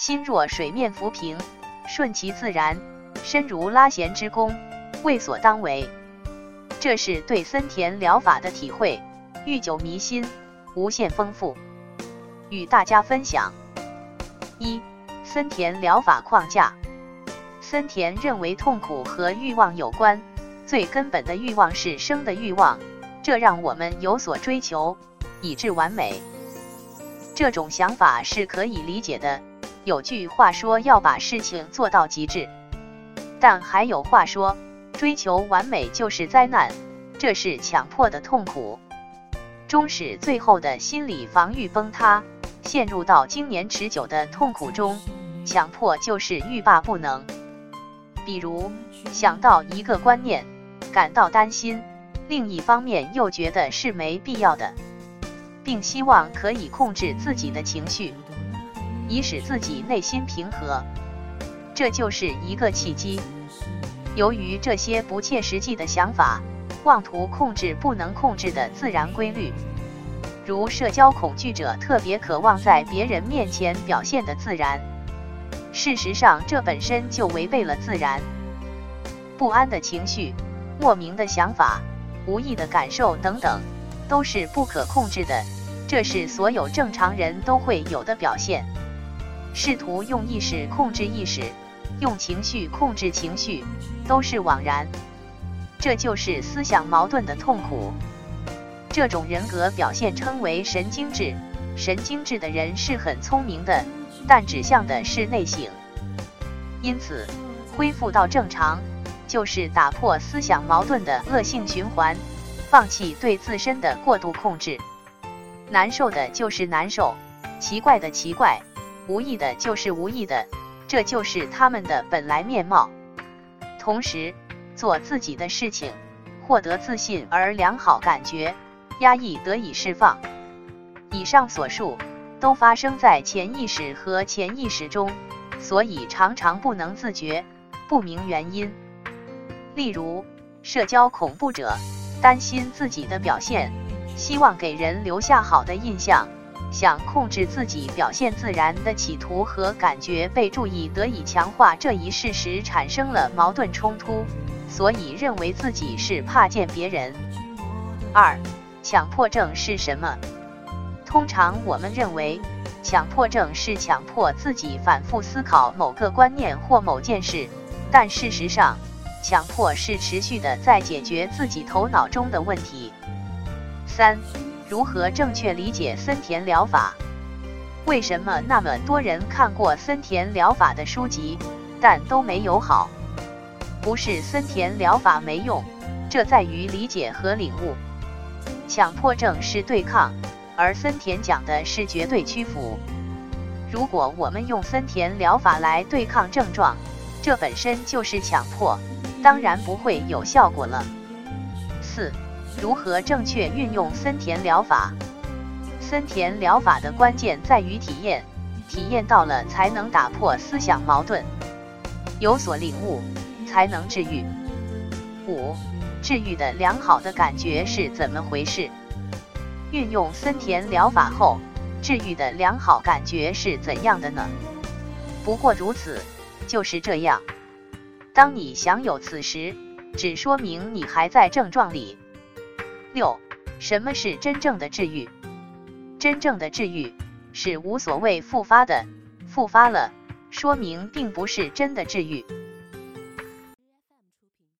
心若水面浮萍，顺其自然，身如拉弦之弓，为所当为。这是对森田疗法的体会，愈久弥新，无限丰富，与大家分享。一、森田疗法框架。森田认为痛苦和欲望有关，最根本的欲望是生的欲望，这让我们有所追求，以致完美。这种想法是可以理解的。有句话说要把事情做到极致，但还有话说追求完美就是灾难，这是强迫的痛苦，终使最后的心理防御崩塌，陷入到经年持久的痛苦中。强迫就是欲罢不能。比如想到一个观念，感到担心，另一方面又觉得是没必要的，并希望可以控制自己的情绪。以使自己内心平和，这就是一个契机。由于这些不切实际的想法，妄图控制不能控制的自然规律，如社交恐惧者特别渴望在别人面前表现的自然，事实上这本身就违背了自然。不安的情绪、莫名的想法、无意的感受等等，都是不可控制的，这是所有正常人都会有的表现。试图用意识控制意识，用情绪控制情绪，都是枉然。这就是思想矛盾的痛苦。这种人格表现称为神经质。神经质的人是很聪明的，但指向的是内省。因此，恢复到正常，就是打破思想矛盾的恶性循环，放弃对自身的过度控制。难受的就是难受，奇怪的奇怪。无意的就是无意的，这就是他们的本来面貌。同时，做自己的事情，获得自信而良好感觉，压抑得以释放。以上所述都发生在潜意识和潜意识中，所以常常不能自觉，不明原因。例如，社交恐怖者担心自己的表现，希望给人留下好的印象。想控制自己表现自然的企图和感觉被注意得以强化这一事实产生了矛盾冲突，所以认为自己是怕见别人。二，强迫症是什么？通常我们认为强迫症是强迫自己反复思考某个观念或某件事，但事实上，强迫是持续的在解决自己头脑中的问题。三。如何正确理解森田疗法？为什么那么多人看过森田疗法的书籍，但都没有好？不是森田疗法没用，这在于理解和领悟。强迫症是对抗，而森田讲的是绝对屈服。如果我们用森田疗法来对抗症状，这本身就是强迫，当然不会有效果了。四。如何正确运用森田疗法？森田疗法的关键在于体验，体验到了才能打破思想矛盾，有所领悟，才能治愈。五、治愈的良好的感觉是怎么回事？运用森田疗法后，治愈的良好感觉是怎样的呢？不过如此，就是这样。当你享有此时，只说明你还在症状里。六，什么是真正的治愈？真正的治愈是无所谓复发的，复发了，说明并不是真的治愈。